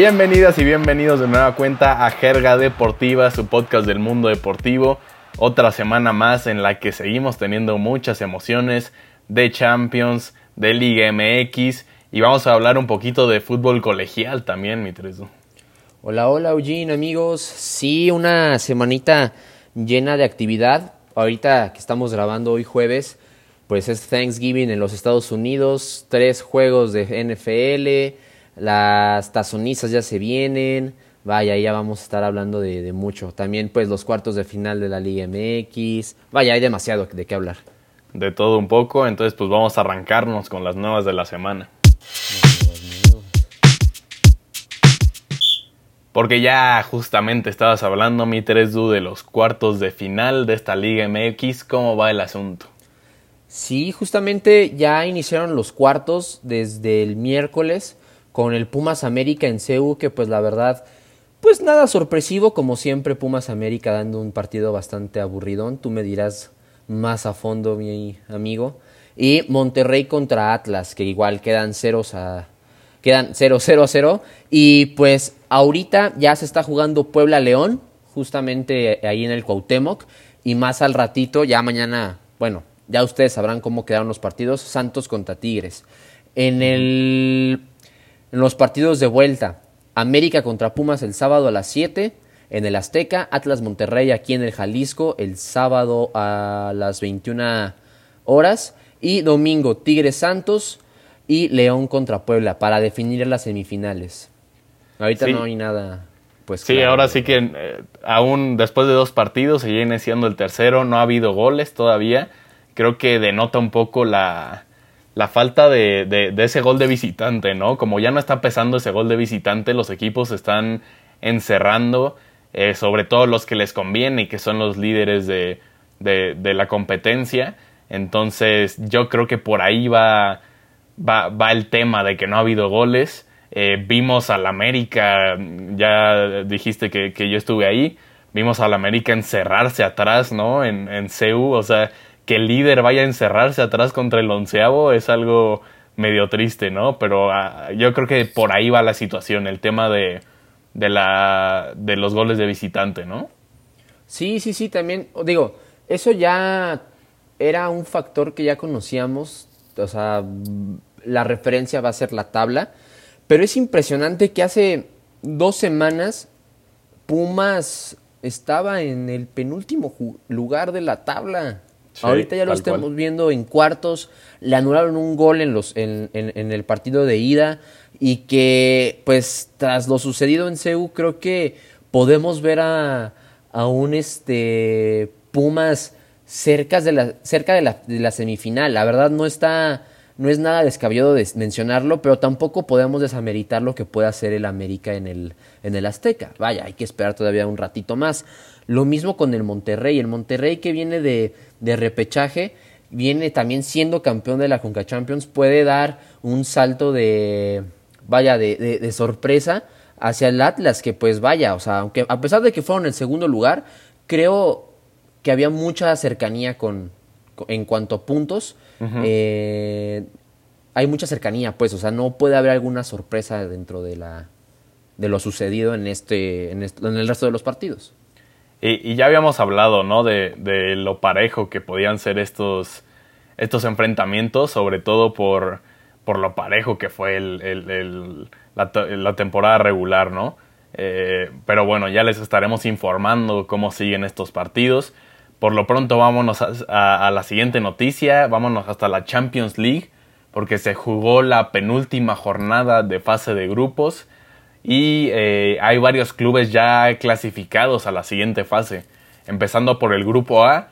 Bienvenidas y bienvenidos de nueva cuenta a Jerga Deportiva, su podcast del mundo deportivo. Otra semana más en la que seguimos teniendo muchas emociones de Champions, de Liga MX y vamos a hablar un poquito de fútbol colegial también, mi. Hola, hola Eugene, amigos. Sí, una semanita llena de actividad. Ahorita que estamos grabando hoy jueves, pues es Thanksgiving en los Estados Unidos, tres juegos de NFL, las tazonizas ya se vienen. Vaya, ya vamos a estar hablando de, mucho. También pues los cuartos de final de la Liga MX. Vaya, hay demasiado de qué hablar. De todo un poco, entonces pues vamos a arrancarnos con las nuevas de la semana. Porque ya justamente estabas hablando, mi 3Du, de los cuartos de final de esta Liga MX. ¿Cómo va el asunto? Sí, justamente ya iniciaron los cuartos desde el miércoles con el Pumas América en CEU, que pues la verdad, pues nada sorpresivo, como siempre Pumas América dando un partido bastante aburridón, tú me dirás más a fondo, mi amigo. Y Monterrey contra Atlas, que igual quedan ceros a quedan 0 0 a 0 y pues ahorita ya se está jugando Puebla León, justamente ahí en el Cuauhtémoc y más al ratito, ya mañana, bueno, ya ustedes sabrán cómo quedaron los partidos, Santos contra Tigres. En el en los partidos de vuelta, América contra Pumas el sábado a las 7 en el Azteca, Atlas Monterrey aquí en el Jalisco el sábado a las 21 horas y domingo Tigres Santos y León contra Puebla para definir las semifinales. Ahorita no hay nada. Pues, sí, ahora sí que eh, aún después de dos partidos se viene siendo el tercero, no ha habido goles todavía. Creo que denota un poco la, la falta de, de, ese gol de visitante, ¿no? Como ya no está pesando ese gol de visitante, los equipos están encerrando, eh, sobre todo los que les conviene y que son los líderes de, de, la competencia. Entonces yo creo que por ahí va, va, va el tema de que no ha habido goles. Eh, vimos al América, ya dijiste que, que, yo estuve ahí, vimos al América encerrarse atrás, ¿no? En, en o sea, que el líder vaya a encerrarse atrás contra el onceavo es algo medio triste, ¿no? Pero ah, yo creo que por ahí va la situación, el tema de, de, la, de los goles de visitante, ¿no? Sí, sí, sí, también, digo, eso ya era un factor que ya conocíamos, o sea, la referencia va a ser la tabla, pero es impresionante que hace dos semanas Pumas estaba en el penúltimo lugar de la tabla. Ahorita ya lo estamos viendo en cuartos. Le anularon un gol en, los, en, en, el partido de ida. Y que, pues, tras lo sucedido en CEU, creo que podemos ver a, a un este, Pumas cerca de la, cerca de la, de la semifinal. La verdad no está no es nada descabellado de mencionarlo, pero tampoco podemos desameritar lo que puede hacer el América en el, en el Azteca. Vaya, hay que esperar todavía un ratito más. Lo mismo con el Monterrey. El Monterrey que viene de, de repechaje, viene también siendo campeón de la Conca Champions, puede dar un salto de, vaya, de, de, sorpresa hacia el Atlas, que pues vaya, o sea, aunque a pesar de que fueron el segundo lugar, creo que había mucha cercanía con, en cuanto a puntos. Eh, hay mucha cercanía, pues, o sea, no puede haber alguna sorpresa dentro de la de lo sucedido en este, en, en el resto de los partidos. Y, ya habíamos hablado, ¿no? De, lo parejo que podían ser estos, estos enfrentamientos, sobre todo por, por lo parejo que fue el, la, temporada regular, ¿no? Eh, pero bueno, ya les estaremos informando cómo siguen estos partidos. Por lo pronto vámonos a, la siguiente noticia, vámonos hasta la Champions League, porque se jugó la penúltima jornada de fase de grupos y eh, hay varios clubes ya clasificados a la siguiente fase. Empezando por el grupo A,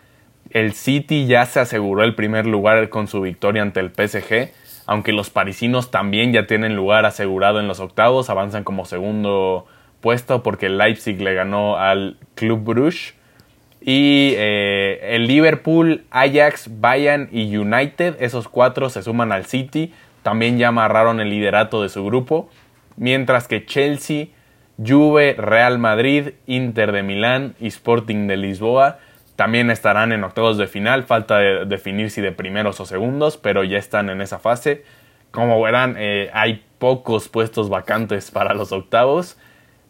el City ya se aseguró el primer lugar con su victoria ante el PSG, aunque los parisinos también ya tienen lugar asegurado en los octavos, avanzan como segundo puesto porque el Leipzig le ganó al Club Bruges. Y eh, el Liverpool, Ajax, Bayern y United, esos cuatro se suman al City, también ya amarraron el liderato de su grupo mientras que Chelsea, Juve, Real Madrid, Inter de Milán y Sporting de Lisboa también estarán en octavos de final. Falta definir si de primeros o segundos, pero ya están en esa fase. Como verán, eh, hay pocos puestos vacantes para los octavos.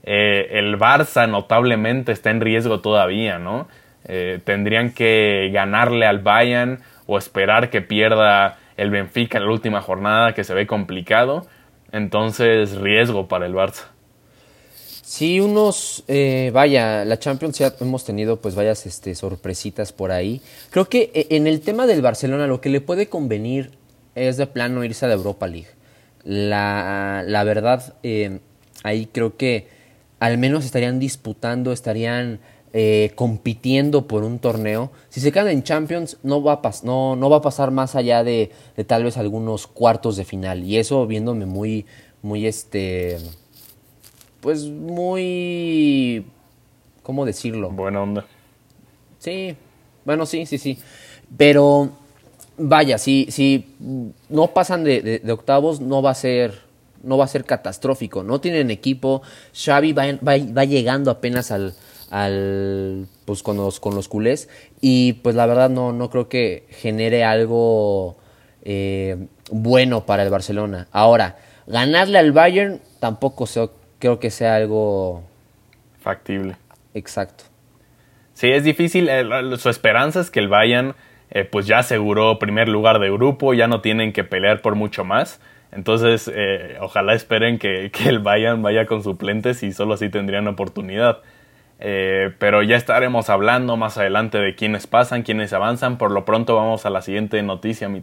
Eh, el Barça notablemente está en riesgo todavía, ¿no? Eh, tendrían que ganarle al Bayern o esperar que pierda el Benfica en la última jornada, que se ve complicado. Entonces, riesgo para el Barça. Sí, unos, eh, vaya, la Champions ya hemos tenido pues varias este, sorpresitas por ahí. Creo que eh, en el tema del Barcelona lo que le puede convenir es de plano irse a la Europa League. La, la verdad, eh, ahí creo que al menos estarían disputando, estarían compitiendo por un torneo. Si se quedan en Champions, no va a, no, no va a pasar más allá de, de, tal vez algunos cuartos de final. Y eso viéndome muy, muy este pues muy, ¿cómo decirlo? Buena onda. Sí, bueno, sí, sí, sí. Pero vaya, si, si no pasan de, octavos, no va a ser, no va a ser catastrófico. No tienen equipo. Xavi va, va, llegando apenas al, al pues con los, con los culés. Y pues la verdad no, no creo que genere algo eh, bueno para el Barcelona. Ahora, ganarle al Bayern tampoco se creo que sea algo factible. Exacto. Sí, es difícil. Eh, su esperanza es que el Bayern eh, pues ya aseguró primer lugar de grupo, ya no tienen que pelear por mucho más. Entonces, eh, ojalá esperen que, el Bayern vaya con suplentes y solo así tendrían oportunidad. Pero ya estaremos hablando más adelante de quiénes pasan, quiénes avanzan. Por lo pronto vamos a la siguiente noticia, mi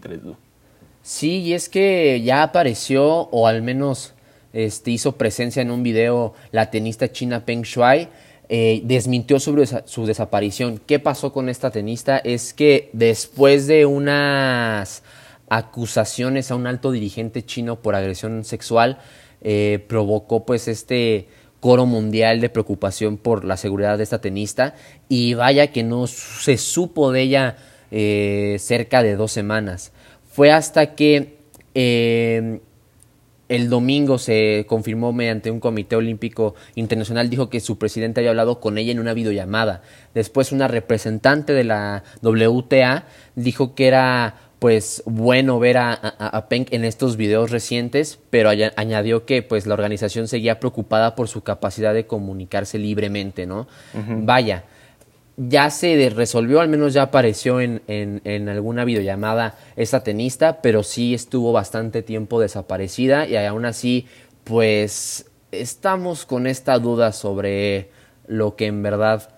Sí, y es que ya apareció, o al menos este, hizo presencia en un video la tenista china Peng Shuai. Eh, desmintió sobre su desaparición. ¿Qué pasó con esta tenista? Es que después de unas acusaciones a un alto dirigente chino por agresión sexual, eh, provocó pues este coro mundial de preocupación por la seguridad de esta tenista y vaya que no se supo de ella eh, cerca de dos semanas. Fue hasta que el domingo se confirmó mediante un comité olímpico internacional, dijo que su presidente había hablado con ella en una videollamada. Después una representante de la WTA dijo que era pues bueno ver a, a, Peng en estos videos recientes, pero añadió que pues la organización seguía preocupada por su capacidad de comunicarse libremente, ¿no? Vaya, ya se resolvió, al menos ya apareció en, en, alguna videollamada esta tenista, pero sí estuvo bastante tiempo desaparecida y aún así, pues estamos con esta duda sobre lo que en verdad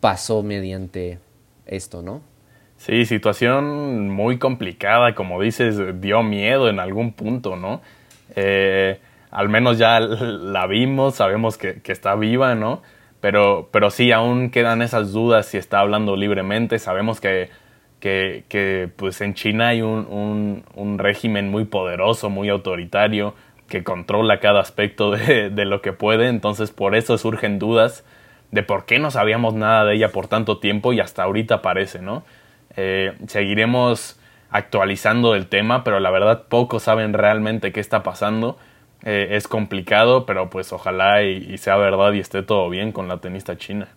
pasó mediante esto, ¿no? Sí, situación muy complicada, como dices, dio miedo en algún punto, ¿no? Eh, al menos ya la vimos, sabemos que, que está viva, ¿no? Pero, pero sí, aún quedan esas dudas si está hablando libremente. Sabemos que, que, que pues en China hay un, un, régimen muy poderoso, muy autoritario, que controla cada aspecto de, de, lo que puede. Entonces por eso surgen dudas de por qué no sabíamos nada de ella por tanto tiempo y hasta ahorita aparece, ¿no? Eh, seguiremos actualizando el tema, pero la verdad pocos saben realmente qué está pasando eh, es complicado, pero pues ojalá y, sea verdad y esté todo bien con la tenista china.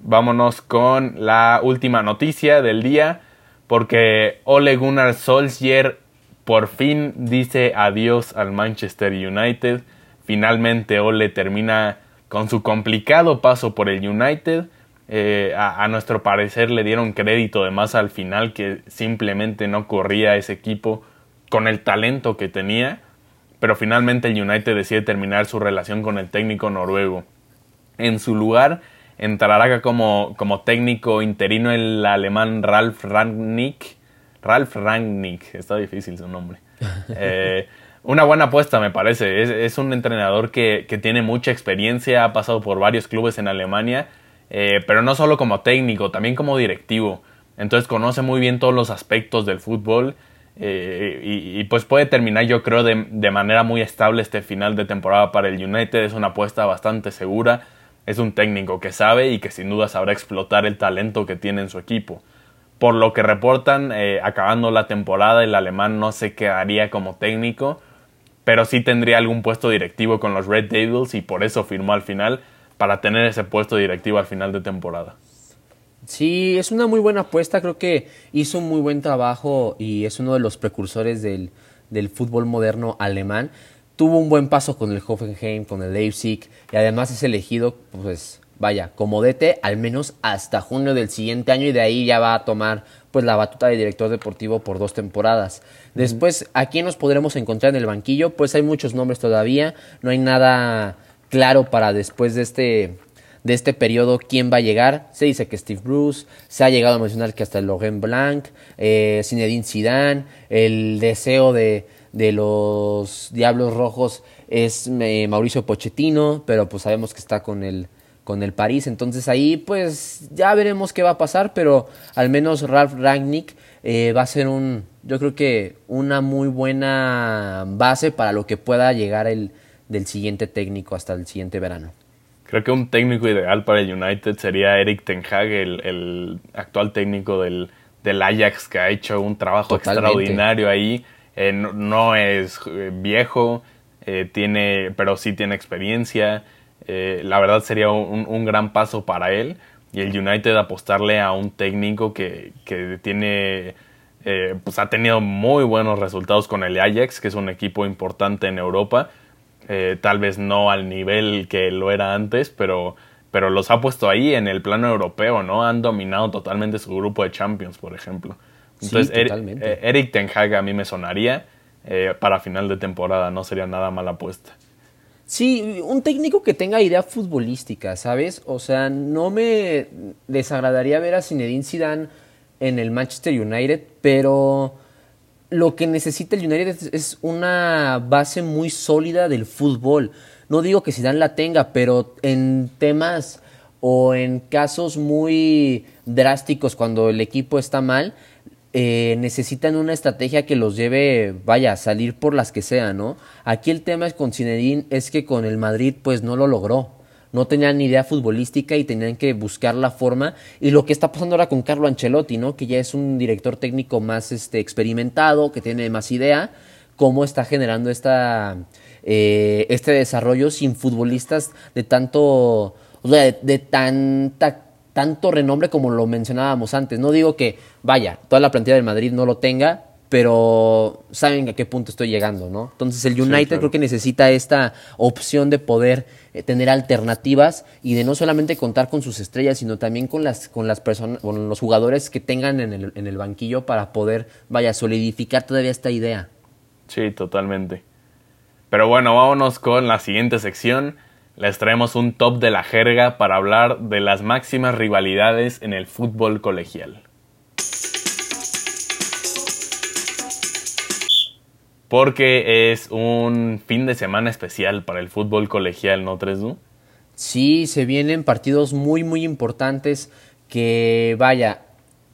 Vámonos con la última noticia del día, porque Ole Gunnar Solskjaer por fin dice adiós al Manchester United. Finalmente Ole termina con su complicado paso por el United. Eh, a, a, nuestro parecer le dieron crédito de más al final que simplemente no corría ese equipo con el talento que tenía pero finalmente el United decide terminar su relación con el técnico noruego. En su lugar entrará como, como técnico interino el alemán Ralf Rangnick. Ralf Rangnick, está difícil su nombre. Eh, una buena apuesta me parece. Es, un entrenador que, tiene mucha experiencia, ha pasado por varios clubes en Alemania, eh, pero no solo como técnico, también como directivo. Entonces conoce muy bien todos los aspectos del fútbol eh, y, pues puede terminar yo creo de, de, manera muy estable este final de temporada para el United. Es una apuesta bastante segura. Es un técnico que sabe y que sin duda sabrá explotar el talento que tiene en su equipo. Por lo que reportan, eh, acabando la temporada, el alemán no se quedaría como técnico, pero sí tendría algún puesto directivo con los Red Devils y por eso firmó al final para tener ese puesto directivo al final de temporada. Sí, es una muy buena apuesta, creo que hizo un muy buen trabajo y es uno de los precursores del, del fútbol moderno alemán. Tuvo un buen paso con el Hoffenheim, con el Leipzig y además es elegido, pues vaya, como DT al menos hasta junio del siguiente año y de ahí ya va a tomar pues la batuta de director deportivo por dos temporadas. Después, ¿a quién nos podremos encontrar en el banquillo? Pues hay muchos nombres todavía, no hay nada claro para después de este de este periodo quién va a llegar. Se dice que Steve Bruce, se ha llegado a mencionar que hasta Laurent Blanc, eh, Zinedine Zidane, el deseo de, de los Diablos Rojos es eh, Mauricio Pochettino, pero pues sabemos que está con el con el París, entonces ahí pues ya veremos qué va a pasar, pero al menos Ralph Rangnick eh, va a ser un, yo creo que una muy buena base para lo que pueda llegar el del siguiente técnico hasta el siguiente verano. Creo que un técnico ideal para el United sería Eric Ten Hag, el, actual técnico del, Ajax, que ha hecho un trabajo extraordinario ahí. Eh, no, es eh, viejo, eh, tiene, pero sí tiene experiencia. la verdad sería un, gran paso para él. Y el United apostarle a un técnico que, que tiene, pues ha tenido muy buenos resultados con el Ajax, que es un equipo importante en Europa eh, tal vez no al nivel que lo era antes, pero, pero los ha puesto ahí en el plano europeo, ¿no? Han dominado totalmente su grupo de Champions, por ejemplo. Entonces, eh, Eric, Ten Hag a mí me sonaría eh, para final de temporada, no sería nada mala apuesta. Sí, un técnico que tenga idea futbolística, ¿sabes? O sea, no me desagradaría ver a Zinedine Zidane en el Manchester United, pero lo que necesita el United es una base muy sólida del fútbol. No digo que Zidane la tenga, pero en temas o en casos muy drásticos cuando el equipo está mal, eh, necesitan una estrategia que los lleve, vaya, a salir por las que sea, ¿no? Aquí el tema es con Zinedine es que con el Madrid pues no lo logró no tenían ni idea futbolística y tenían que buscar la forma. Y lo que está pasando ahora con Carlo Ancelotti, ¿no? Que ya es un director técnico más este, experimentado, que tiene más idea, cómo está generando esta, eh, este desarrollo sin futbolistas de tanto, sea, de, tanta tanto renombre como lo mencionábamos antes. No digo que, vaya, toda la plantilla del Madrid no lo tenga, pero saben a qué punto estoy llegando, ¿no? Entonces el United creo que necesita esta opción de poder eh, tener alternativas y de no solamente contar con sus estrellas, sino también con las con las personas, con los jugadores que tengan en el, en el banquillo para poder, vaya, solidificar todavía esta idea. Sí, totalmente. Pero bueno, vámonos con la siguiente sección. Les traemos un top de la jerga para hablar de las máximas rivalidades en el fútbol colegial. Porque es un fin de semana especial para el fútbol colegial, ¿no? Sí, se vienen partidos muy, muy importantes que, vaya,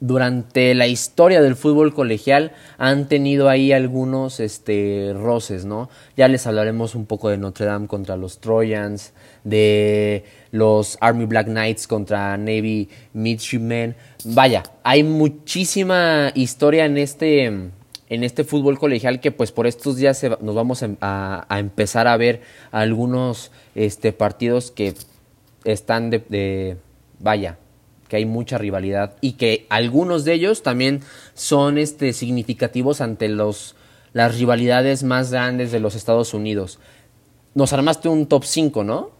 durante la historia del fútbol colegial han tenido ahí algunos este, roces, ¿no? Ya les hablaremos un poco de Notre Dame contra los Trojans, de los Army Black Knights contra Navy Midshipmen. Vaya, hay muchísima historia en este en este fútbol colegial que pues por estos días nos vamos a, empezar a ver algunos este, partidos que están de, vaya, que hay mucha rivalidad y que algunos de ellos también son este, significativos ante los, las rivalidades más grandes de los Estados Unidos. Nos armaste un top 5, ¿no?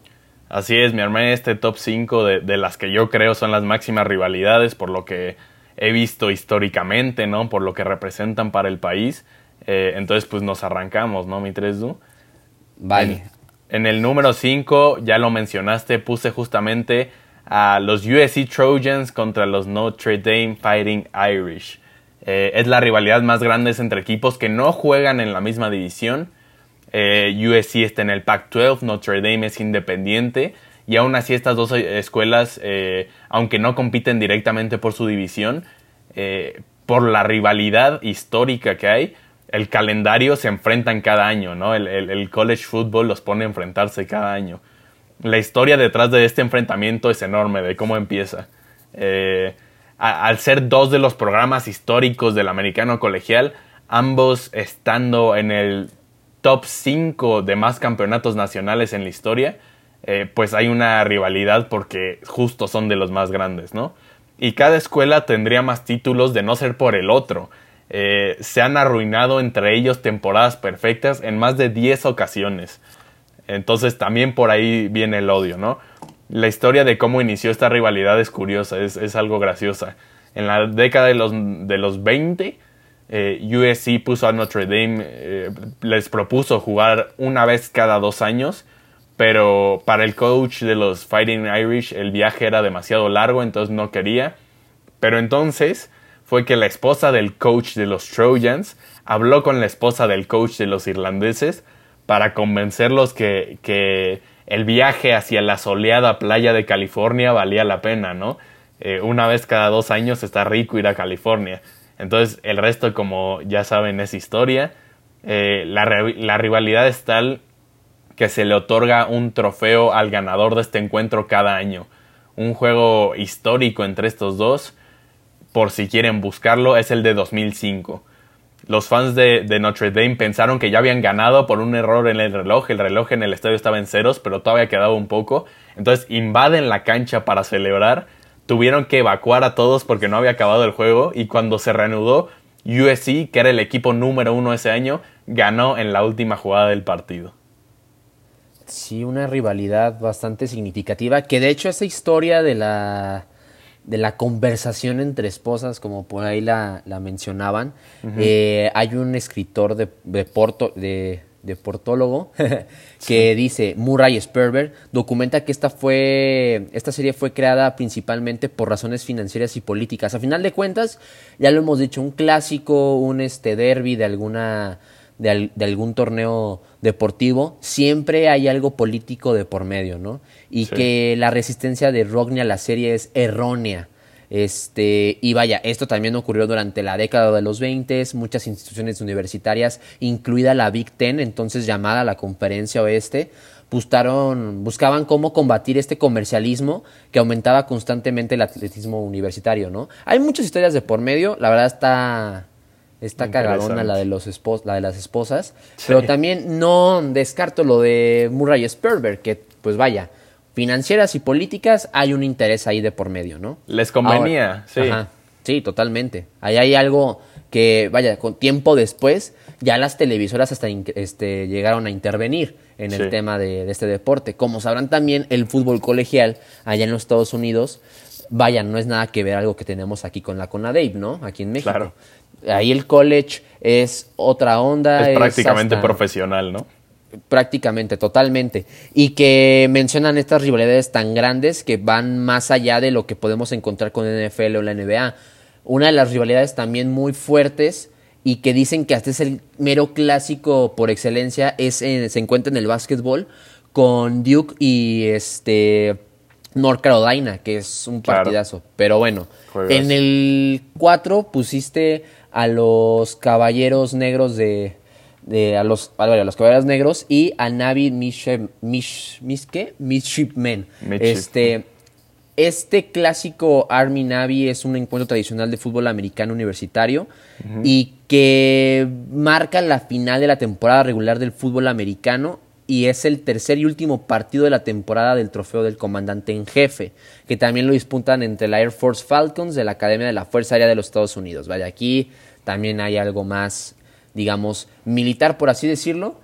Así es, me armé este top 5 de, de las que yo creo son las máximas rivalidades, por lo que he visto históricamente, ¿no? Por lo que representan para el país. Eh, entonces, pues nos arrancamos, ¿no, mi 3Du? Vale. En, el número 5, ya lo mencionaste, puse justamente a los USC Trojans contra los Notre Dame Fighting Irish. Eh, es la rivalidad más grande entre equipos que no juegan en la misma división. Eh, USC está en el Pac-12, Notre Dame es independiente. Y aún así estas dos escuelas, eh, aunque no compiten directamente por su división, eh, por la rivalidad histórica que hay, el calendario se enfrentan cada año, ¿no? El, college football los pone a enfrentarse cada año. La historia detrás de este enfrentamiento es enorme, de cómo empieza. Eh, al ser dos de los programas históricos del americano colegial, ambos estando en el top 5 de más campeonatos nacionales en la historia, eh, pues hay una rivalidad porque justo son de los más grandes, ¿no? Y cada escuela tendría más títulos de no ser por el otro. eh, se han arruinado entre ellos temporadas perfectas en más de 10 ocasiones. Entonces también por ahí viene el odio, ¿no? La historia de cómo inició esta rivalidad es curiosa, es, algo graciosa. En la década de los, de los 20, eh, USC puso a Notre Dame, les propuso jugar una vez cada dos años, pero para el coach de los Fighting Irish el viaje era demasiado largo, entonces no quería. Pero entonces fue que la esposa del coach de los Trojans habló con la esposa del coach de los irlandeses para convencerlos que, que el viaje hacia la soleada playa de California valía la pena, ¿no? Eh, una vez cada dos años está rico ir a California. Entonces el resto, como ya saben, es historia. Eh, la, la rivalidad es tal que se le otorga un trofeo al ganador de este encuentro cada año. Un juego histórico entre estos dos, por si quieren buscarlo, es el de 2005. Los fans de, Notre Dame pensaron que ya habían ganado por un error en el reloj. El reloj en el estadio estaba en ceros, pero todavía quedaba un poco. Entonces invaden la cancha para celebrar. Tuvieron que evacuar a todos porque no había acabado el juego. Y cuando se reanudó, USC, que era el equipo número uno ese año, ganó en la última jugada del partido. Sí, una rivalidad bastante significativa. Que de hecho esa historia de la de la conversación entre esposas, como por ahí la, mencionaban. Eh, hay un escritor de, de, porto, de, portólogo que dice, Murray Sperber, documenta que esta, fue, esta serie fue creada principalmente por razones financieras y políticas. A final de cuentas, ya lo hemos dicho, un clásico, un este derby de alguna de, algún torneo deportivo, siempre hay algo político de por medio, ¿no? Y que la resistencia de Rogney a la serie es errónea. Este, y vaya, esto también ocurrió durante la década de los 20, muchas instituciones universitarias, incluida la Big Ten, entonces llamada la Conferencia Oeste, buscaron, buscaban cómo combatir este comercialismo que aumentaba constantemente el atletismo universitario, ¿no? Hay muchas historias de por medio, la verdad está, Está cagadona la de, los la de las esposas. Pero también no descarto lo de Murray Sperber, que pues vaya, financieras y políticas hay un interés ahí de por medio, ¿no? Les convenía, sí. sí, totalmente. Ahí hay algo que, vaya, con tiempo después, ya las televisoras hasta este, llegaron a intervenir en el tema de, de, este deporte. Como sabrán también, el fútbol colegial allá en los Estados Unidos, vaya, no es nada que ver algo que tenemos aquí con la CONADEIP, ¿no? Aquí en México. Claro ahí el college es otra onda. Es prácticamente profesional, ¿no? Prácticamente, totalmente. Y que mencionan estas rivalidades tan grandes que van más allá de lo que podemos encontrar con NFL o la NBA. Una de las rivalidades también muy fuertes y que dicen que hasta es el mero clásico por excelencia es se encuentra en el básquetbol con Duke y este North Carolina, que es un partidazo. Pero bueno, en el 4 pusiste a los caballeros negros de, de a los a los caballeros negros y a Navi Mish, Mish, Midshipmen. Este este clásico Army Navy es un encuentro tradicional de fútbol americano universitario y que marca la final de la temporada regular del fútbol americano y es el tercer y último partido de la temporada del trofeo del comandante en jefe, que también lo disputan entre la Air Force Falcons de la Academia de la Fuerza Aérea de los Estados Unidos. Vaya, aquí también hay algo más, digamos, militar, por así decirlo,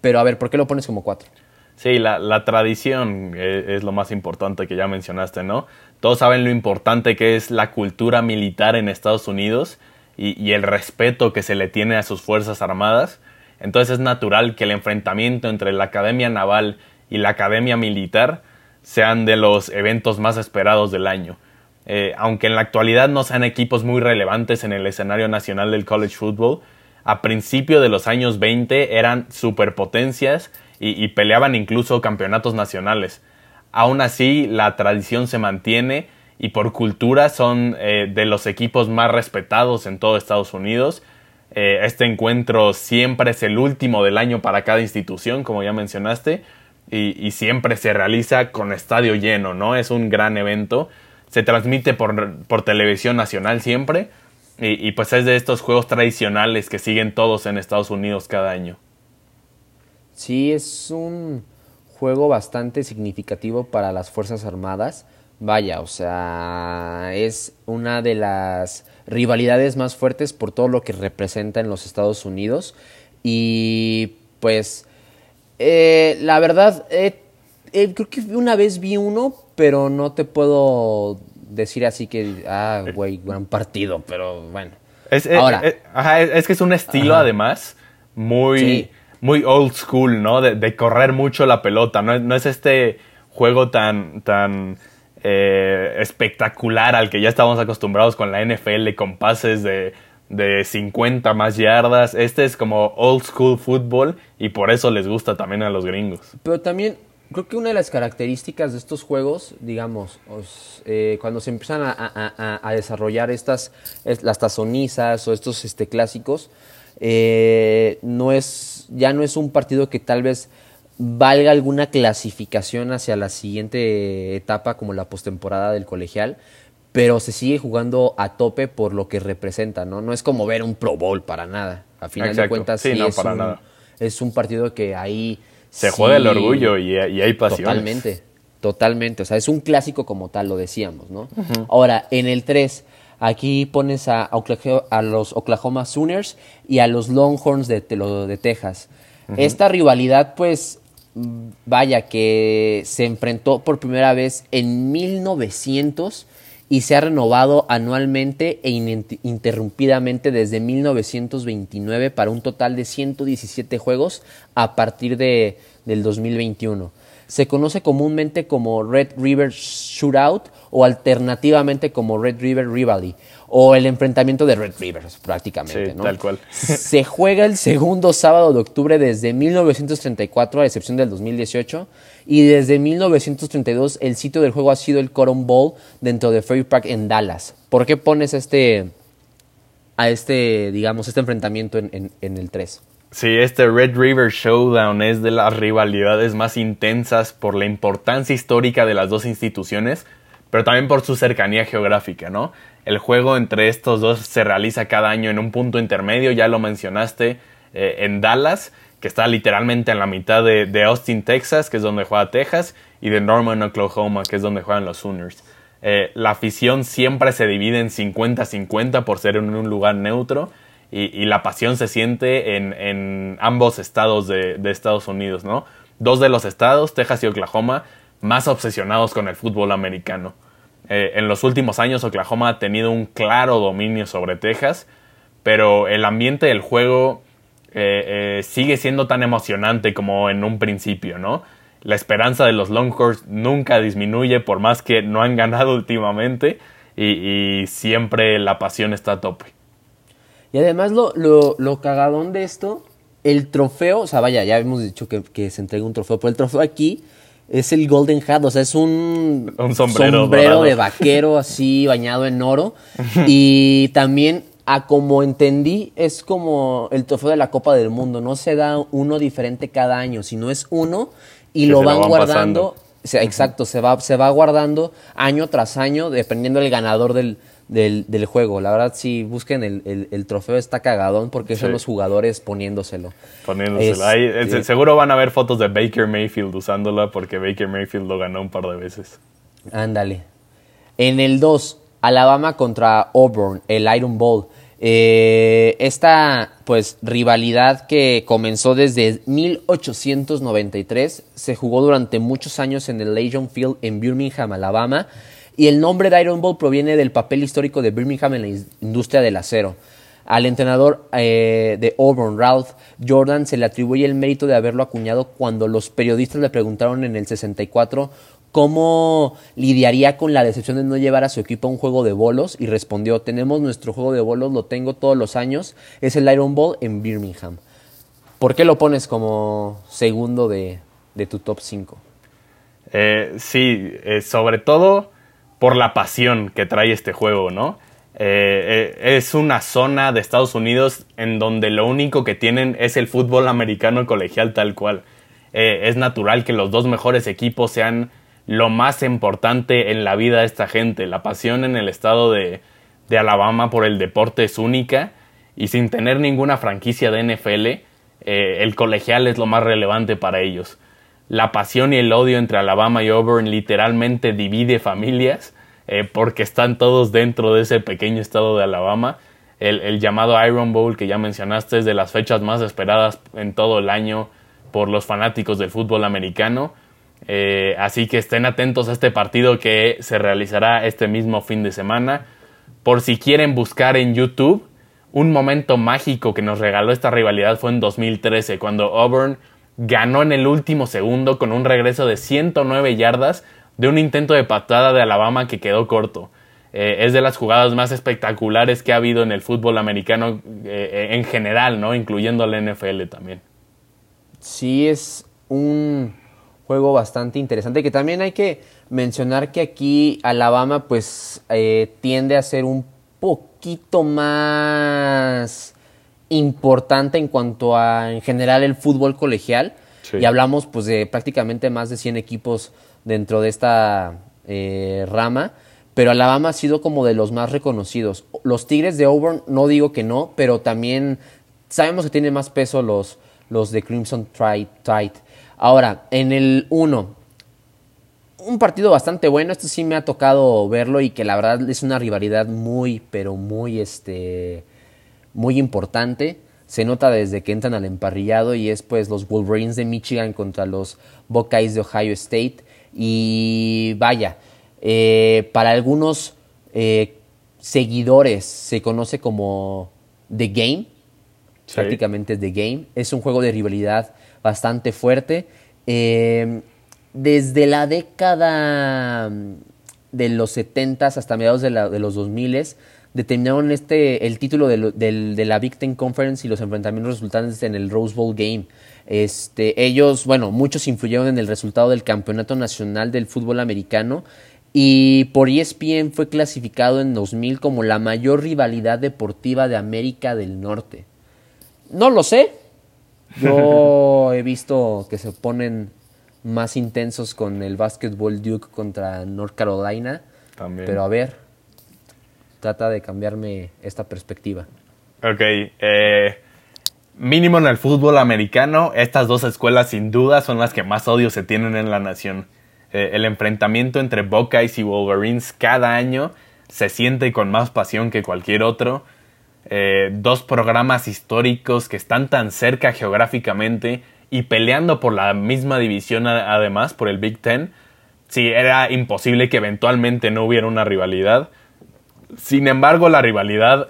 pero a ver, ¿por qué lo pones como cuatro? Sí, la, tradición es, lo más importante que ya mencionaste, ¿no? Todos saben lo importante que es la cultura militar en Estados Unidos y, y el respeto que se le tiene a sus Fuerzas Armadas entonces es natural que el enfrentamiento entre la Academia Naval y la Academia Militar sean de los eventos más esperados del año. Eh, aunque en la actualidad no sean equipos muy relevantes en el escenario nacional del college football, a principios de los años 20 eran superpotencias y, peleaban incluso campeonatos nacionales. Aún así, la tradición se mantiene y por cultura son eh, de los equipos más respetados en todo Estados Unidos eh, este encuentro siempre es el último del año para cada institución, como ya mencionaste, y, siempre se realiza con estadio lleno, ¿no? Es un gran evento. Se transmite por, televisión nacional siempre, y, pues es de estos juegos tradicionales que siguen todos en Estados Unidos cada año. Sí, es un juego bastante significativo para las Fuerzas Armadas. Vaya, o sea, es una de las rivalidades más fuertes por todo lo que representa en los Estados Unidos. Y pues, eh, la verdad, creo que una vez vi uno, pero no te puedo decir así que, ah, güey, gran partido, pero bueno. Es, eh, Ahora, eh, es, que es un estilo además muy, muy old school, ¿no? De, correr mucho la pelota, no, no es este juego tan, tan eh, espectacular al que ya estábamos acostumbrados con la NFL, con pases de, de 50 más yardas. Este es como old school football y por eso les gusta también a los gringos. Pero también creo que una de las características de estos juegos, digamos, eh, cuando se empiezan a, desarrollar estas, las tazonizas o estos este, clásicos, eh, no es, ya no es un partido que tal vez valga alguna clasificación hacia la siguiente etapa como la postemporada del colegial, pero se sigue jugando a tope por lo que representa, ¿no? No es como ver un Pro Bowl para nada. A final de cuentas, sí, es, para un, nada. es un partido que ahí... Se juega el orgullo y, hay pasión. Totalmente, totalmente. O sea, es un clásico como tal, lo decíamos, ¿no? Ahora, en el 3, aquí pones a, a, los Oklahoma Sooners y a los Longhorns de, de Texas. Esta rivalidad, pues, vaya, que se enfrentó por primera vez en 1900 y se ha renovado anualmente e ininterrumpidamente desde 1929 para un total de 117 juegos a partir de, del 2021. Se conoce comúnmente como Red River Shootout o alternativamente como Red River Rivalry o el enfrentamiento de Red Rivers prácticamente. Sí, tal cual. Se juega el segundo sábado de octubre desde 1934, a excepción del 2018, y desde 1932 el sitio del juego ha sido el Coron Bowl dentro de Ferry Park en Dallas. ¿Por qué pones este, a este, digamos, este enfrentamiento en, en el 3? Sí, este Red River Showdown es de las rivalidades más intensas por la importancia histórica de las dos instituciones, pero también por su cercanía geográfica, ¿no? El juego entre estos dos se realiza cada año en un punto intermedio, ya lo mencionaste, eh, en Dallas, que está literalmente en la mitad de, Austin, Texas, que es donde juega Texas, y de Norman, Oklahoma, que es donde juegan los Sooners. Eh, la afición siempre se divide en 50-50 por ser en un lugar neutro, y, la pasión se siente en, ambos estados de, de Estados Unidos, ¿no? Dos de los estados, Texas y Oklahoma, más obsesionados con el fútbol americano. Eh, en los últimos años Oklahoma ha tenido un claro dominio sobre Texas, pero el ambiente del juego eh, eh, sigue siendo tan emocionante como en un principio, ¿no? La esperanza de los Longhorns nunca disminuye por más que no han ganado últimamente y, siempre la pasión está a tope. Y además lo, lo, cagadón de esto, el trofeo, o sea, vaya, ya hemos dicho que, que se entrega un trofeo, pero el trofeo aquí es el Golden Hat, o sea, es un, sombrero, de vaquero así bañado en oro. y también, a como entendí, es como el trofeo de la Copa del Mundo. No se da uno diferente cada año, sino es uno y lo van, guardando. Exacto, se va, se va guardando año tras año, dependiendo del ganador del, del, del, juego. La verdad, si busquen el, el, trofeo, está cagadón porque son los jugadores poniéndoselo. Poniéndoselo. Ahí, seguro van a ver fotos de Baker Mayfield usándola porque Baker Mayfield lo ganó un par de veces. Ándale. En el 2, Alabama contra Auburn, el Iron Bowl. Eh, esta pues rivalidad que comenzó desde 1893 se jugó durante muchos años en el Legion Field en Birmingham, Alabama y el nombre de Iron Ball proviene del papel histórico de Birmingham en la industria del acero. Al entrenador eh, de Auburn, Ralph Jordan, se le atribuye el mérito de haberlo acuñado cuando los periodistas le preguntaron en el 64 cómo lidiaría con la decepción de no llevar a su equipo a un juego de bolos y respondió, tenemos nuestro juego de bolos, lo tengo todos los años, es el Iron Ball en Birmingham. ¿Por qué lo pones como segundo de, tu top 5? Eh, sí, eh, sobre todo por la pasión que trae este juego, ¿no? Eh, es una zona de Estados Unidos en donde lo único que tienen es el fútbol americano colegial tal cual. Es natural que los dos mejores equipos sean lo más importante en la vida de esta gente. La pasión en el estado de, de Alabama por el deporte es única y sin tener ninguna franquicia de NFL, el colegial es lo más relevante para ellos. La pasión y el odio entre Alabama y Auburn literalmente divide familias eh, porque están todos dentro de ese pequeño estado de Alabama. El, llamado Iron Bowl que ya mencionaste es de las fechas más esperadas en todo el año por los fanáticos del fútbol americano. Eh, así que estén atentos a este partido que se realizará este mismo fin de semana. Por si quieren buscar en YouTube, un momento mágico que nos regaló esta rivalidad fue en 2013, cuando Auburn ganó en el último segundo con un regreso de 109 yardas de un intento de patada de Alabama que quedó corto. Eh, es de las jugadas más espectaculares que ha habido en el fútbol americano eh, en general, ¿no? Incluyendo la NFL también. Sí, es un juego bastante interesante que también hay que mencionar que aquí Alabama pues eh, tiende a ser un poquito más importante en cuanto a en general el fútbol colegial y hablamos pues de prácticamente más de 100 equipos dentro de esta eh, rama pero Alabama ha sido como de los más reconocidos. Los Tigres de Auburn, no digo que no, pero también sabemos que tienen más peso los, los de Crimson Tide. Ahora, en el 1, un partido bastante bueno, esto sí me ha tocado verlo y que la verdad es una rivalidad muy, pero muy, este, muy importante. Se nota desde que entran al emparrillado y es pues los Wolverines de Michigan contra los Buckeyes de Ohio State. Y vaya, eh, para algunos eh, seguidores se conoce como The Game, prácticamente es The Game. Es un juego de rivalidad bastante fuerte. Eh, desde la década de los 70 hasta mediados de, los 2000 determinaron este, el título de, la Big Ten Conference y los enfrentamientos resultantes en el Rose Bowl Game. Este, ellos, bueno, muchos influyeron en el resultado del Campeonato Nacional del Fútbol Americano y por ESPN fue clasificado en 2000 como la mayor rivalidad deportiva de América del Norte. No lo sé. Yo he visto que se ponen más intensos con el Basketball Duke contra North Carolina. También. Pero a ver, trata de cambiarme esta perspectiva. Ok. Eh, mínimo en el fútbol americano, estas dos escuelas sin duda son las que más odio se tienen en la nación. Eh, el enfrentamiento entre Buckeyes y Wolverines cada año se siente con más pasión que cualquier otro. Eh, dos programas históricos que están tan cerca geográficamente y peleando por la misma división además, por el Big Ten, sí, era imposible que eventualmente no hubiera una rivalidad. Sin embargo, la rivalidad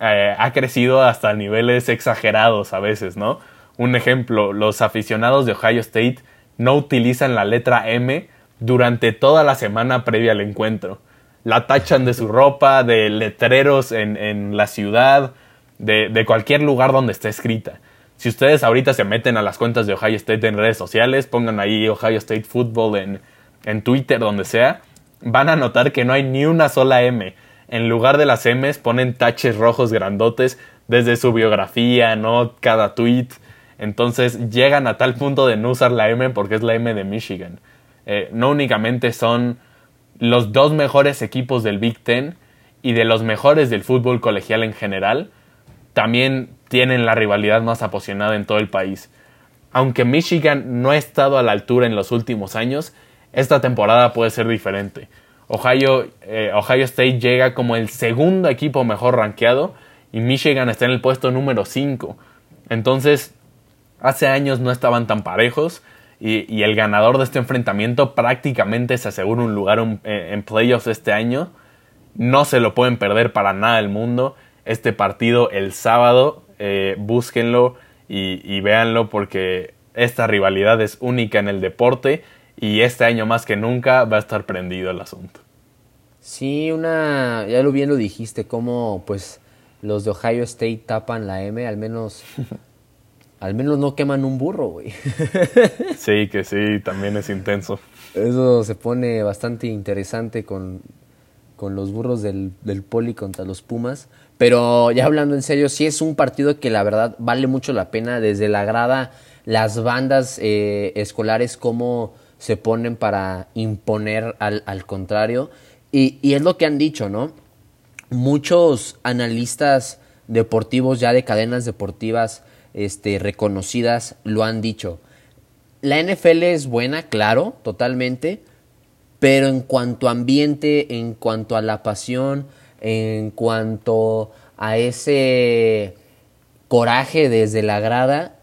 eh, ha crecido hasta niveles exagerados a veces, ¿no? Un ejemplo, los aficionados de Ohio State no utilizan la letra M durante toda la semana previa al encuentro la tachan de su ropa, de letreros en, la ciudad, de, cualquier lugar donde esté escrita. Si ustedes ahorita se meten a las cuentas de Ohio State en redes sociales, pongan ahí Ohio State Football en, en Twitter, donde sea, van a notar que no hay ni una sola M. En lugar de las M's ponen taches rojos grandotes desde su biografía, ¿no? Cada tweet. Entonces llegan a tal punto de no usar la M porque es la M de Michigan. Eh, no únicamente son los dos mejores equipos del Big Ten y de los mejores del fútbol colegial en general, también tienen la rivalidad más apasionada en todo el país. Aunque Michigan no ha estado a la altura en los últimos años, esta temporada puede ser diferente. Ohio, eh, Ohio State llega como el segundo equipo mejor rankeado y Michigan está en el puesto número 5. Entonces, hace años no estaban tan parejos y, el ganador de este enfrentamiento prácticamente se asegura un lugar en, playoffs este año. No se lo pueden perder para nada el mundo. Este partido el sábado, eh, búsquenlo y, y véanlo porque esta rivalidad es única en el deporte y este año más que nunca va a estar prendido el asunto. Sí, una, ya lo bien lo dijiste, como pues los de Ohio State tapan la M, al menos al menos no queman un burro, güey. sí, que sí, también es intenso. Eso se pone bastante interesante con, los burros del, poli contra los Pumas. Pero ya hablando en serio, sí es un partido que la verdad vale mucho la pena. Desde la grada, las bandas eh, escolares, cómo se ponen para imponer al, al contrario. Y, y, es lo que han dicho, ¿no? Muchos analistas deportivos ya de cadenas deportivas este, reconocidas lo han dicho. La NFL es buena, claro, totalmente, pero en cuanto a ambiente, en cuanto a la pasión, en cuanto a ese coraje desde la grada,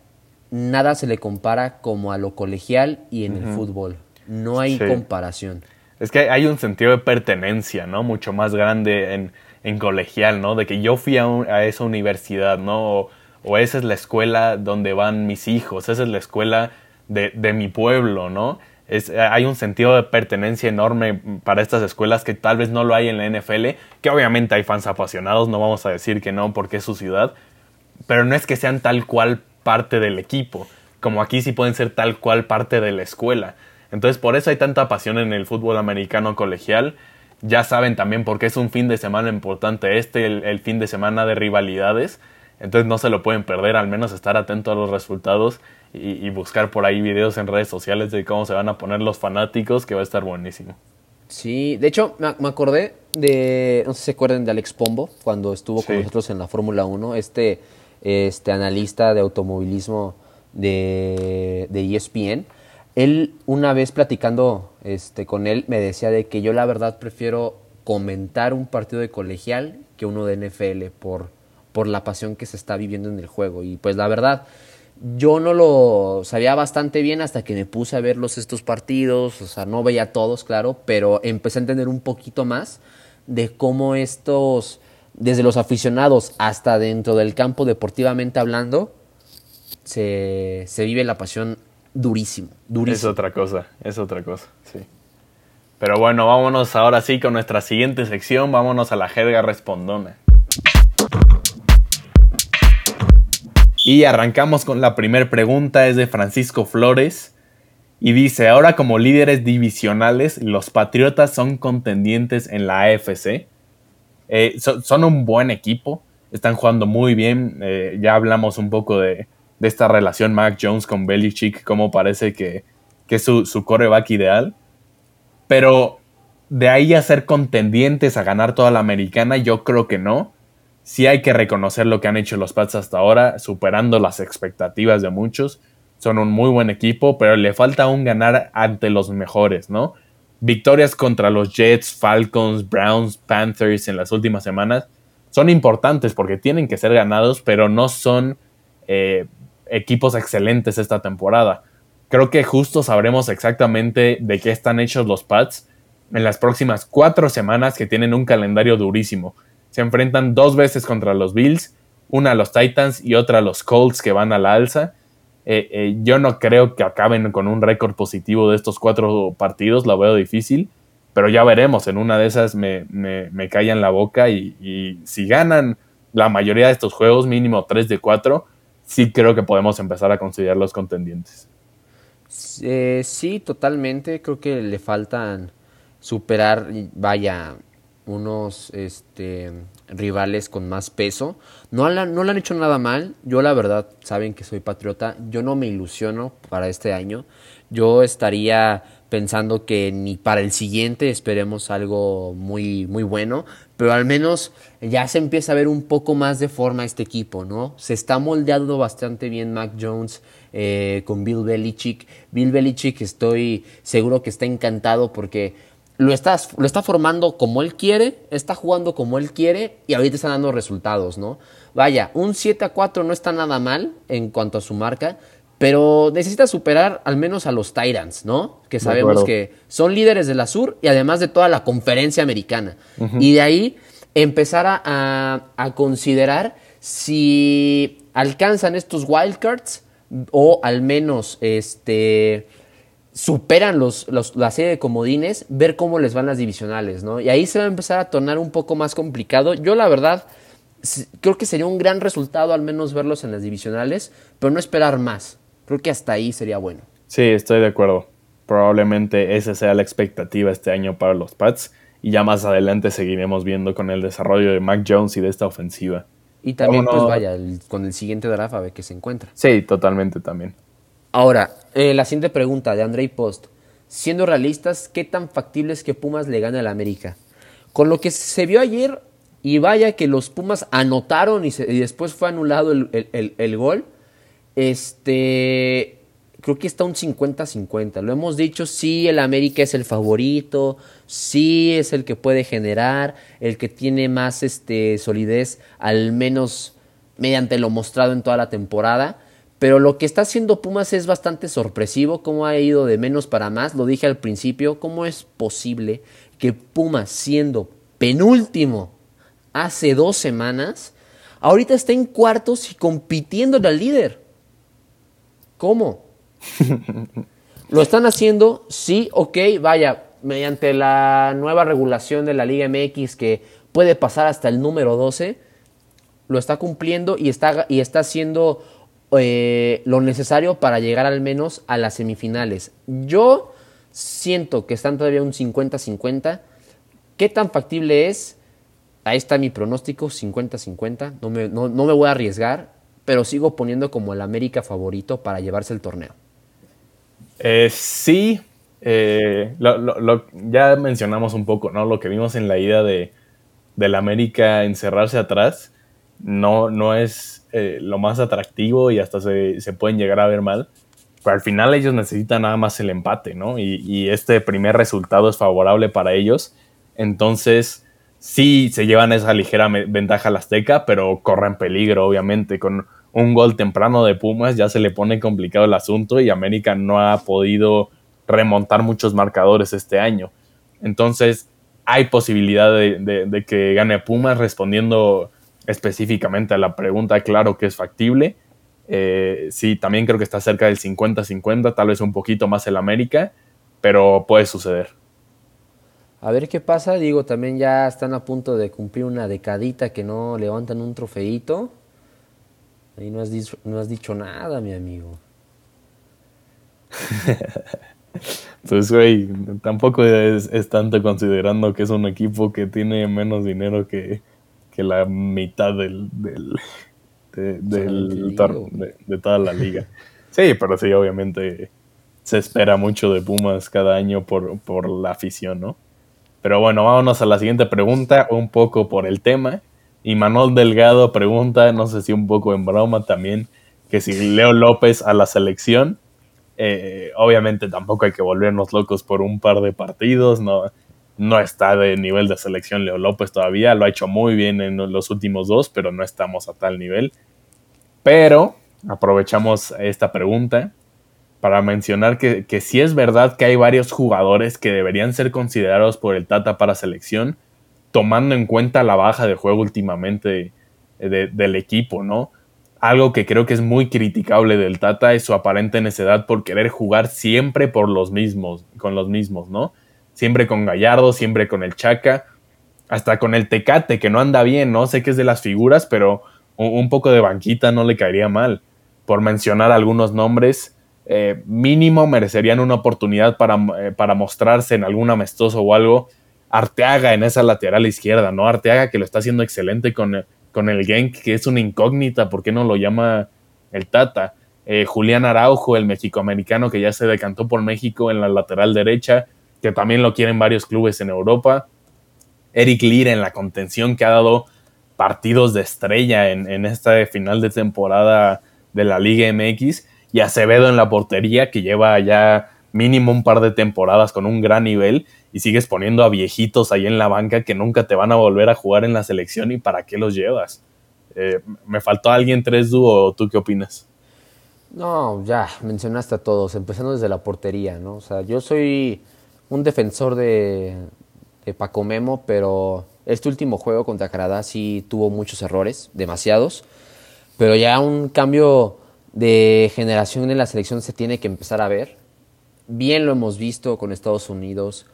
nada se le compara como a lo colegial y en el fútbol. No hay comparación. Es que hay un sentido de pertenencia, ¿no? Mucho más grande en, en colegial, ¿no? De que yo fui a, esa universidad, ¿no? O, esa es la escuela donde van mis hijos, esa es la escuela de, de mi pueblo, ¿no? Es, hay un sentido de pertenencia enorme para estas escuelas que tal vez no lo hay en la NFL, que obviamente hay fans apasionados, no vamos a decir que no porque es su ciudad, pero no es que sean tal cual parte del equipo, como aquí sí pueden ser tal cual parte de la escuela. Entonces por eso hay tanta pasión en el fútbol americano colegial. Ya saben también porque es un fin de semana importante este, el, fin de semana de rivalidades. Entonces no se lo pueden perder, al menos estar atento a los resultados y, buscar por ahí videos en redes sociales de cómo se van a poner los fanáticos, que va a estar buenísimo. Sí, de hecho me, acordé de, no sé si se acuerdan de Alex Pombo, cuando estuvo con nosotros en la Fórmula 1, este, este analista de automovilismo de, de ESPN él una vez platicando este, con él me decía de que yo la verdad prefiero comentar un partido de colegial que uno de NFL por, por la pasión que se está viviendo en el juego. Y pues la verdad, yo no lo sabía bastante bien hasta que me puse a verlos estos partidos, o sea, no veía todos, claro, pero empecé a entender un poquito más de cómo estos, desde los aficionados hasta dentro del campo deportivamente hablando, se, se vive la pasión durísimo, durísimo. Es otra cosa, es otra cosa, sí. Pero bueno, vámonos ahora sí con nuestra siguiente sección, vámonos a la jerga respondona. Y arrancamos con la primera pregunta, es de Francisco Flores. Y dice, ahora como líderes divisionales, los Patriotas son contendientes en la AFC. Eh, son un buen equipo, están jugando muy bien. Eh, ya hablamos un poco de, de esta relación Mac Jones con Belichick, como parece que, es su, su coreback ideal. Pero de ahí a ser contendientes a ganar toda la americana, yo creo que no. Sí hay que reconocer lo que han hecho los Pats hasta ahora, superando las expectativas de muchos. Son un muy buen equipo, pero le falta aún ganar ante los mejores, ¿no? Victorias contra los Jets, Falcons, Browns, Panthers en las últimas semanas son importantes porque tienen que ser ganados, pero no son eh, equipos excelentes esta temporada. Creo que justo sabremos exactamente de qué están hechos los Pats en las próximas cuatro semanas que tienen un calendario durísimo. Se enfrentan dos veces contra los Bills, una a los Titans y otra a los Colts que van a la alza. Eh, eh, yo no creo que acaben con un récord positivo de estos cuatro partidos, lo veo difícil, pero ya veremos, en una de esas me, me, callan la boca y, y, si ganan la mayoría de estos juegos, mínimo 3 de 4, sí creo que podemos empezar a considerar los contendientes. Eh, sí, totalmente. Creo que le faltan superar, vaya, unos este, rivales con más peso. No, no le han hecho nada mal. Yo la verdad, saben que soy patriota. Yo no me ilusiono para este año. Yo estaría pensando que ni para el siguiente esperemos algo muy, muy bueno, pero al menos ya se empieza a ver un poco más de forma este equipo, ¿no? Se está moldeando bastante bien Mac Jones eh, con Bill Belichick. Bill Belichick estoy seguro que está encantado porque lo está, lo está formando como él quiere, está jugando como él quiere y ahorita está dando resultados, ¿no? Vaya, un 7 a 4 no está nada mal en cuanto a su marca, pero necesita superar al menos a los Tyrants, ¿no? Que sabemos que son líderes de la Sur y además de toda la conferencia americana. Y de ahí empezar a, considerar si alcanzan estos wildcards o al menos este superan los, la serie de comodines, ver cómo les van las divisionales, ¿no? Y ahí se va a empezar a tornar un poco más complicado. Yo la verdad creo que sería un gran resultado al menos verlos en las divisionales, pero no esperar más. Creo que hasta ahí sería bueno. Sí, estoy de acuerdo. Probablemente esa sea la expectativa este año para los Pats. Y ya más adelante seguiremos viendo con el desarrollo de Mac Jones y de esta ofensiva. Y también, pues vaya, con el siguiente draft a ver qué se encuentra. Sí, totalmente también. Ahora, eh, la siguiente pregunta de Andrei Post. Siendo realistas, ¿qué tan factible es que Pumas le gane al América? Con lo que se vio ayer, y vaya que los Pumas anotaron y, después fue anulado el, el, el gol, este, creo que está un 50-50. Lo hemos dicho, sí, el América es el favorito, sí es el que puede generar, el que tiene más este, solidez, al menos mediante lo mostrado en toda la temporada. Pero lo que está haciendo Pumas es bastante sorpresivo, cómo ha ido de menos para más, lo dije al principio, cómo es posible que Pumas siendo penúltimo hace dos semanas, ahorita está en cuartos y compitiendo al líder. ¿Cómo? ¿Lo están haciendo? Sí, ok, vaya, mediante la nueva regulación de la Liga MX que puede pasar hasta el número 12, lo está cumpliendo y está, y está haciendo eh, lo necesario para llegar al menos a las semifinales. Yo siento que están todavía un 50-50. ¿Qué tan factible es? Ahí está mi pronóstico, 50-50. No me, voy a arriesgar, pero sigo poniendo como el América favorito para llevarse el torneo. Eh, sí, eh, ya mencionamos un poco, ¿no? Lo que vimos en la ida de del América encerrarse atrás no, no es eh, lo más atractivo y hasta se, se, pueden llegar a ver mal. Pero al final ellos necesitan nada más el empate, ¿no? Y, y, este primer resultado es favorable para ellos. Entonces, sí se llevan esa ligera ventaja al Azteca, pero corren peligro, obviamente, con un gol temprano de Pumas, ya se le pone complicado el asunto y América no ha podido remontar muchos marcadores este año. Entonces, hay posibilidad de, que gane Pumas respondiendo específicamente a la pregunta, claro que es factible. Eh, sí, también creo que está cerca del 50-50, tal vez un poquito más el América, pero puede suceder. A ver qué pasa, digo, también ya están a punto de cumplir una decadita que no levantan un trofeito. Ahí no has, dicho, no has dicho nada, mi amigo. pues, güey, tampoco es, tanto considerando que es un equipo que tiene menos dinero que, la mitad del, del, de, toda la liga. Sí, pero sí, obviamente se espera mucho de Pumas cada año por, por la afición, ¿no? Pero bueno, vámonos a la siguiente pregunta, un poco por el tema. Y Manuel Delgado pregunta, no sé si un poco en broma también, que si Leo López a la selección. Eh, obviamente tampoco hay que volvernos locos por un par de partidos, no, no está de nivel de selección Leo López todavía, lo ha hecho muy bien en los últimos dos, pero no estamos a tal nivel. Pero aprovechamos esta pregunta para mencionar que, que sí es verdad que hay varios jugadores que deberían ser considerados por el Tata para selección, tomando en cuenta la baja de juego últimamente del equipo, ¿no? Algo que creo que es muy criticable del Tata es su aparente necedad por querer jugar siempre por los mismos, con los mismos, ¿no? Siempre con Gallardo, siempre con el Chaca, hasta con el Tecate, que no anda bien, ¿no? Sé que es de las figuras, pero un poco de banquita no le caería mal. Por mencionar algunos nombres, eh, mínimo merecerían una oportunidad para, eh, para mostrarse en algún amistoso o algo Arteaga en esa lateral izquierda, ¿no? Arteaga que lo está haciendo excelente con, con el Genk, que es una incógnita, ¿por qué no lo llama el Tata? Eh, Julián Araujo, el mexicoamericano que ya se decantó por México en la lateral derecha, que también lo quieren varios clubes en Europa. Eric Lira en la contención que ha dado partidos de estrella en, en esta final de temporada de la Liga MX. Y Acevedo en la portería que lleva ya mínimo un par de temporadas con un gran nivel y sigues poniendo a viejitos ahí en la banca que nunca te van a volver a jugar en la selección y para qué los llevas. Eh, ¿Me faltó alguien tres o tú qué opinas? No, ya mencionaste a todos, empezando desde la portería, ¿no? O sea, yo soy un defensor de, de Paco Memo, pero este último juego contra Canadá sí tuvo muchos errores, demasiados, pero ya un cambio de generación en la selección se tiene que empezar a ver. Bien lo hemos visto con Estados Unidos,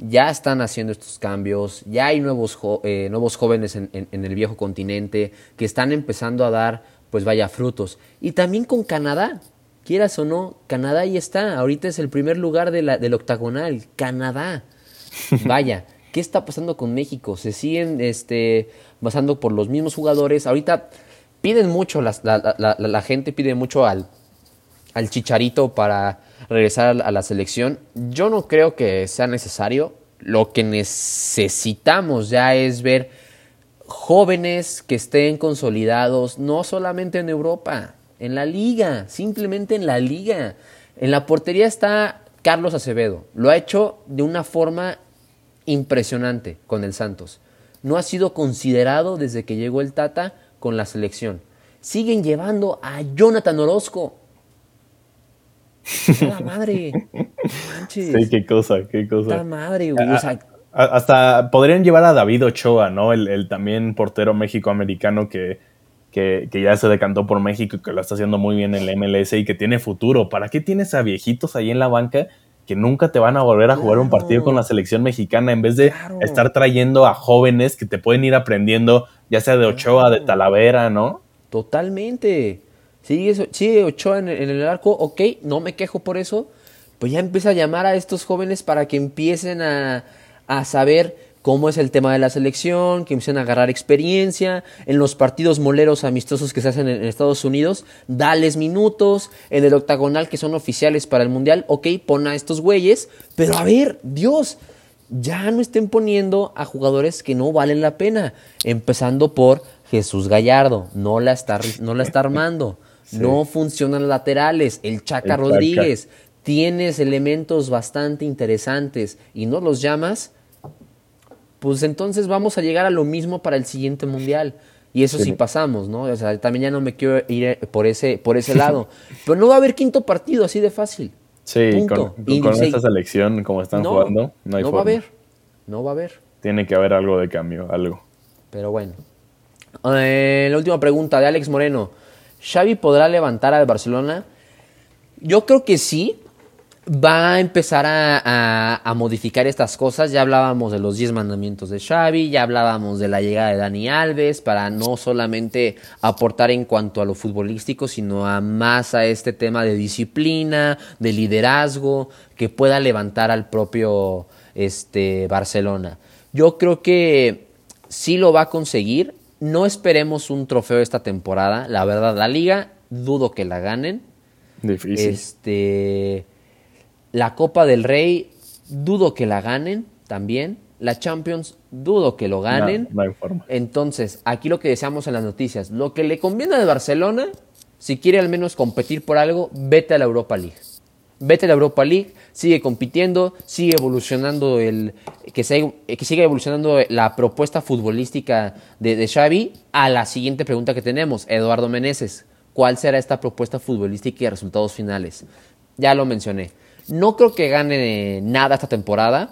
ya están haciendo estos cambios, ya hay nuevos, eh, nuevos jóvenes en, el viejo continente que están empezando a dar, pues vaya, frutos. Y también con Canadá, quieras o no, Canadá ahí está, ahorita es el primer lugar de la, del octagonal, Canadá. Vaya, ¿qué está pasando con México? Se siguen este, basando por los mismos jugadores, ahorita piden mucho, la, la gente pide mucho al, al chicharito para regresar a la selección. Yo no creo que sea necesario. Lo que necesitamos ya es ver jóvenes que estén consolidados, no solamente en Europa, en la liga, simplemente en la liga. En la portería está Carlos Acevedo. Lo ha hecho de una forma impresionante con el Santos. No ha sido considerado desde que llegó el Tata con la selección. Siguen llevando a Jonathan Orozco. ¡La madre! Sí, qué cosa, qué cosa. ¡La madre, güey! hasta podrían llevar a David Ochoa, ¿no? El, también portero méxico-americano que, que, ya se decantó por México y que lo está haciendo muy bien en el MLS y que tiene futuro. ¿Para qué tienes a viejitos ahí en la banca que nunca te van a volver a jugar un partido con la selección mexicana en vez de estar trayendo a jóvenes que te pueden ir aprendiendo, ya sea de Ochoa, de Talavera, ¿no? Totalmente. Sigue, Ochoa en el arco, ok, no me quejo por eso. Pues ya empieza a llamar a estos jóvenes para que empiecen a, a saber cómo es el tema de la selección, que empiecen a agarrar experiencia, en los partidos moleros amistosos que se hacen en Estados Unidos, dales minutos, en el octagonal que son oficiales para el Mundial, ok, pon a estos güeyes, pero a ver, Dios, ya no estén poniendo a jugadores que no valen la pena, empezando por Jesús Gallardo, no la está, no la está armando, no funcionan laterales, el Chaca. Rodríguez, tienes elementos bastante interesantes y no los llamas, pues entonces vamos a llegar a lo mismo para el siguiente mundial. Y eso sí, pasamos, ¿no? O sea, también ya no me quiero ir eh, por ese, por ese lado. Pero no va a haber quinto partido así de fácil. Sí, con, esta selección, como están jugando, no hay No va a haber. No va a haber. Tiene que haber algo de cambio, algo. Pero bueno. Eh, la última pregunta de Alex Moreno. ¿Xavi podrá levantar al Barcelona? Yo creo que sí, va a empezar a, modificar estas cosas. Ya hablábamos de los 10 mandamientos de Xavi, ya hablábamos de la llegada de Dani Alves para no solamente aportar en cuanto a lo futbolístico, sino a más a este tema de disciplina, de liderazgo, que pueda levantar al propio este, Barcelona. Yo creo que sí lo va a conseguir. No esperemos un trofeo esta temporada. La verdad, la liga dudo que la ganen. Difícil. Este la Copa del Rey, dudo que la ganen también. La Champions, dudo que lo ganen. No, hay forma. Entonces, aquí lo que deseamos en las noticias, lo que le conviene a Barcelona, si quiere al menos competir por algo, vete a la Europa League. Vete a la Europa League, sigue compitiendo, sigue evolucionando el que siga evolucionando la propuesta futbolística de, de Xavi. A la siguiente pregunta que tenemos, Eduardo Meneses, ¿cuál será esta propuesta futbolística y resultados finales? Ya lo mencioné. No creo que gane nada esta temporada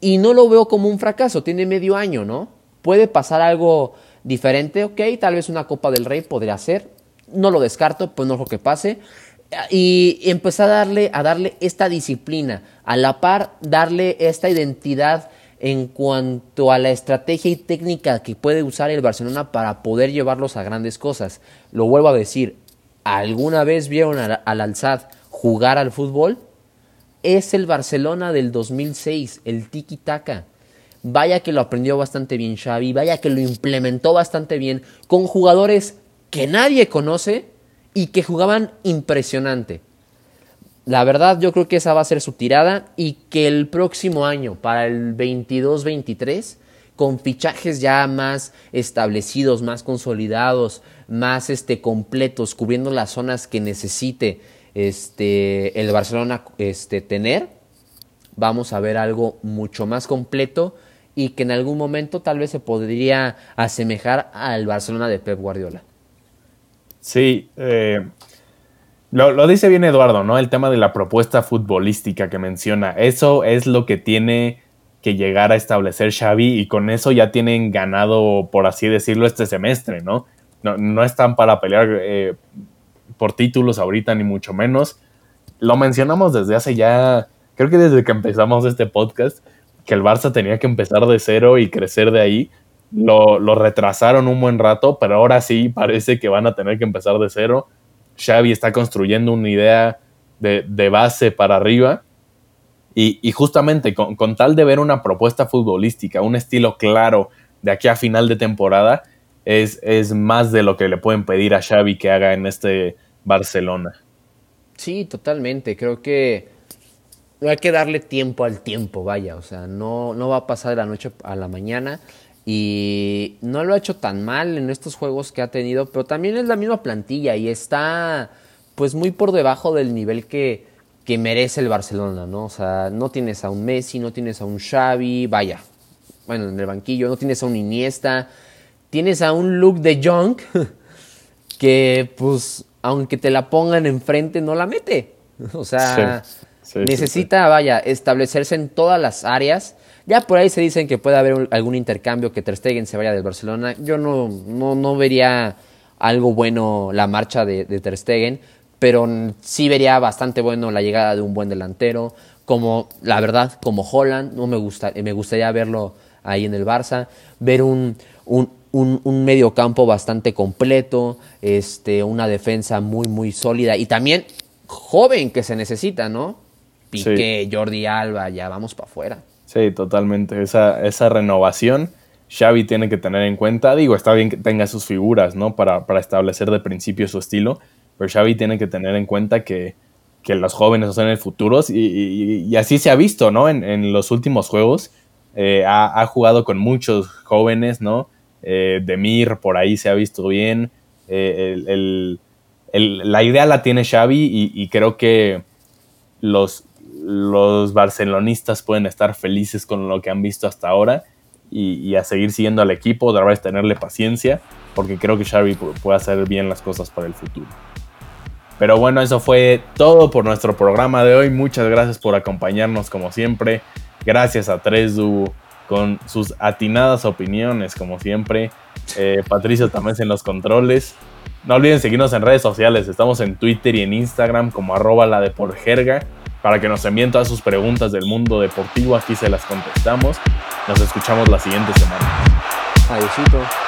y no lo veo como un fracaso. Tiene medio año, ¿no? Puede pasar algo diferente, ok, tal vez una Copa del Rey podría ser. No lo descarto, pues no lo que pase. Y empezar a darle, a darle esta disciplina, a la par darle esta identidad en cuanto a la estrategia y técnica que puede usar el Barcelona para poder llevarlos a grandes cosas. Lo vuelvo a decir, ¿alguna vez vieron al Alzad jugar al fútbol? Es el Barcelona del 2006, el tiki taka. Vaya que lo aprendió bastante bien Xavi, vaya que lo implementó bastante bien con jugadores que nadie conoce y que jugaban impresionante. La verdad yo creo que esa va a ser su tirada y que el próximo año, para el 22-23, con fichajes ya más establecidos, más consolidados, más este, completos, cubriendo las zonas que necesite este, el Barcelona este, tener, vamos a ver algo mucho más completo y que en algún momento tal vez se podría asemejar al Barcelona de Pep Guardiola. Sí, eh, lo, lo, dice bien Eduardo, ¿no? El tema de la propuesta futbolística que menciona. Eso es lo que tiene que llegar a establecer Xavi y con eso ya tienen ganado, por así decirlo, este semestre, ¿no? No, no están para pelear eh, por títulos ahorita, ni mucho menos. Lo mencionamos desde hace ya, creo que desde que empezamos este podcast, que el Barça tenía que empezar de cero y crecer de ahí. Lo, retrasaron un buen rato, pero ahora sí parece que van a tener que empezar de cero. Xavi está construyendo una idea de, base para arriba. Y, justamente con, con, tal de ver una propuesta futbolística, un estilo claro de aquí a final de temporada, es, es más de lo que le pueden pedir a Xavi que haga en este Barcelona. Sí, totalmente. Creo que hay que darle tiempo al tiempo, vaya. O sea, no, no va a pasar de la noche a la mañana. Y no lo ha hecho tan mal en estos juegos que ha tenido, pero también es la misma plantilla y está pues muy por debajo del nivel que, que merece el Barcelona, ¿no? O sea, no tienes a un Messi, no tienes a un Xavi, vaya, bueno, en el banquillo, no tienes a un Iniesta, tienes a un Luke de Jong que, pues, aunque te la pongan enfrente, no la mete. O sea, necesita, vaya, establecerse en todas las áreas. Ya por ahí se dicen que puede haber algún intercambio, que Ter Stegen se vaya del Barcelona. Yo no, no, no vería algo bueno la marcha de, de Ter Stegen, pero sí vería bastante bueno la llegada de un buen delantero, como la verdad, como Holland, no me gusta, me gustaría verlo ahí en el Barça, ver un, un, un, medio campo bastante completo, este, una defensa muy, muy sólida y también joven que se necesita, ¿no? Piqué, Jordi Alba, ya vamos para afuera. Sí, totalmente. Esa, esa renovación Xavi tiene que tener en cuenta. Digo, está bien que tenga sus figuras, ¿no? Para, para establecer de principio su estilo, pero Xavi tiene que tener en cuenta que, los jóvenes son el futuro y, así se ha visto, ¿no? En, los últimos juegos eh, ha, jugado con muchos jóvenes, ¿no? Eh, Demir por ahí se ha visto bien. Eh, la idea la tiene Xavi y, creo que los, los barcelonistas pueden estar felices con lo que han visto hasta ahora y, a seguir siguiendo al equipo, de vez tenerle paciencia, porque creo que Xavi puede hacer bien las cosas para el futuro. Pero bueno, eso fue todo por nuestro programa de hoy. Muchas gracias por acompañarnos como siempre. Gracias a Tresdu con sus atinadas opiniones como siempre. Eh, Patricio también en los controles. No olviden seguirnos en redes sociales. Estamos en Twitter y en Instagram como arroba la de por jerga para que nos envíen todas sus preguntas del mundo deportivo. Aquí se las contestamos. Nos escuchamos la siguiente semana. Adiósito.